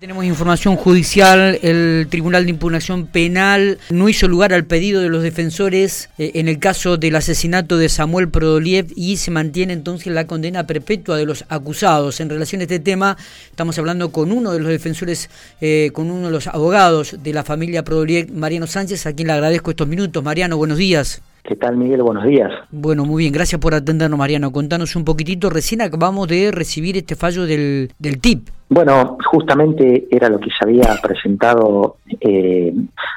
Tenemos información judicial, el Tribunal de Impugnación Penal no hizo lugar al pedido de los defensores eh, en el caso del asesinato de Samuel Prodoliev y se mantiene entonces la condena perpetua de los acusados. En relación a este tema, estamos hablando con uno de los defensores, eh, con uno de los abogados de la familia Prodoliev, Mariano Sánchez, a quien le agradezco estos minutos. Mariano, buenos días. ¿Qué tal, Miguel? Buenos días. Bueno, muy bien, gracias por atendernos, Mariano. Contanos un poquitito, recién acabamos de recibir este fallo del, del TIP. Bueno, justamente era lo que se había presentado eh,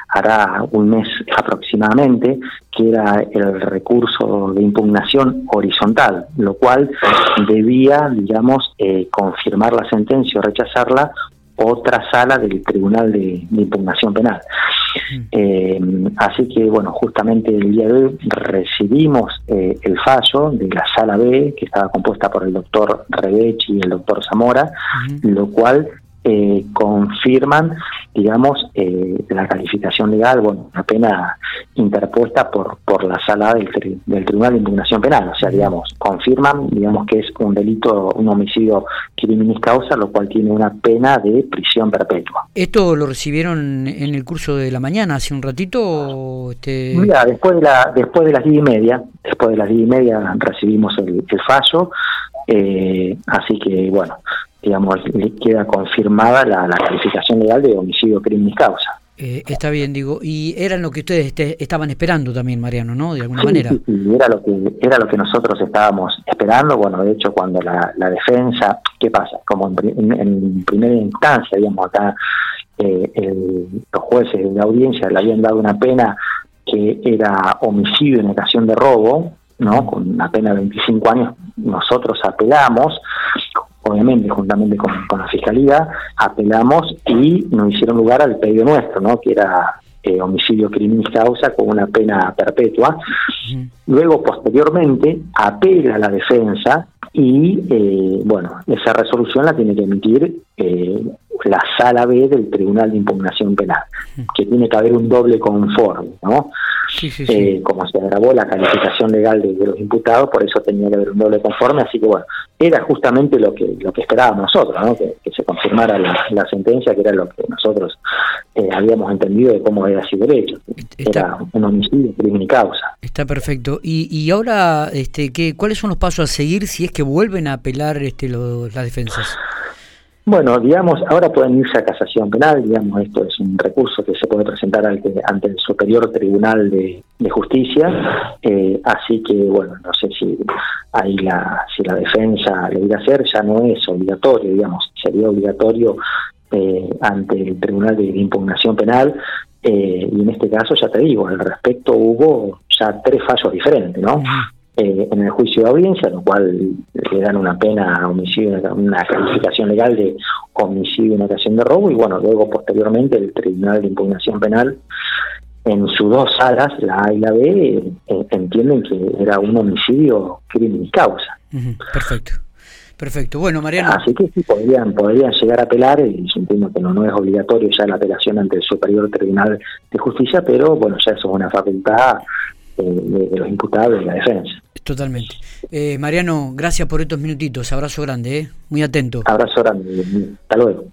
hará un mes aproximadamente, que era el recurso de impugnación horizontal, lo cual debía, digamos, eh, confirmar la sentencia o rechazarla otra sala del Tribunal de, Impugnación Penal. Eh, así que, bueno, justamente el día de hoy recibimos eh, el fallo de la sala B, que estaba compuesta por el doctor Rebechi y el doctor Zamora, lo cual eh, confirman, digamos, eh, la calificación legal, bueno, una pena interpuesta por, por la sala del, del, Tribunal de Impugnación Penal, o sea, digamos, confirman, digamos, que es un delito, un homicidio criminis causa, lo cual tiene una pena de prisión perpetua. ¿Esto lo recibieron en el curso de la mañana, hace un ratito? este... Mira, después de, la, después de las diez y media, después de las diez y media recibimos el, el fallo, eh, así que, bueno, digamos, queda confirmada la, calificación legal de homicidio crimen causa. Eh, está bien, digo, y eran lo que ustedes este, estaban esperando también, Mariano, ¿no? De alguna manera. Sí, sí, era lo que era lo que nosotros estábamos esperando. Bueno, de hecho, cuando la, defensa, ¿qué pasa? Como en, primera instancia, digamos, acá eh, los jueces de la audiencia le habían dado una pena que era homicidio en ocasión de robo, ¿no? Con una pena de 25 años, nosotros apelamos obviamente juntamente con, la Fiscalía, apelamos y nos hicieron lugar al pedido nuestro, ¿no? que era eh, homicidio crimen causa con una pena perpetua. Luego, posteriormente, apela a la defensa y, eh, bueno, esa resolución la tiene que emitir eh, la sala B del Tribunal de Impugnación Penal, que tiene que haber un doble conforme, ¿no? Eh, como se agravó la calificación legal de, los imputados, por eso tenía que haber un doble conforme, así que bueno, era justamente lo que lo que esperábamos nosotros, ¿no? que, se confirmara la, sentencia, que era lo que nosotros eh, habíamos entendido de cómo había sido hecho, era un homicidio, crimen y causa. Está perfecto. Y, y ahora, este, ¿qué, ¿cuáles son los pasos a seguir si es que vuelven a apelar este, las defensas? Bueno, digamos, ahora pueden irse a casación penal, digamos, esto es un recurso que se puede presentar ante, ante el Superior Tribunal de, Justicia, eh, así que, bueno, no sé si ahí la, si la defensa le irá a hacer, ya no es obligatorio, digamos, sería obligatorio eh, ante el Tribunal de Impugnación Penal, eh, y en este caso, ya te digo, al respecto hubo ya tres fallos diferentes, ¿no? Eh, en el juicio de audiencia, lo cual le dan una pena a homicidio, una calificación legal de homicidio en ocasión de robo, y bueno, luego posteriormente el Tribunal de Impugnación Penal, en sus dos salas, la A y la B, eh, entienden que era un homicidio crimen y causa. perfecto. Perfecto. Bueno, Mariano. Así que sí, podrían, podrían llegar a apelar, y entiendo que no, no es obligatorio ya la apelación ante el Superior Tribunal de Justicia, pero bueno, ya eso es una facultad eh, de, los imputados de la defensa. Totalmente. Eh, Mariano, gracias por estos minutitos. Abrazo grande, ¿eh? muy atento. Abrazo grande. Hasta luego.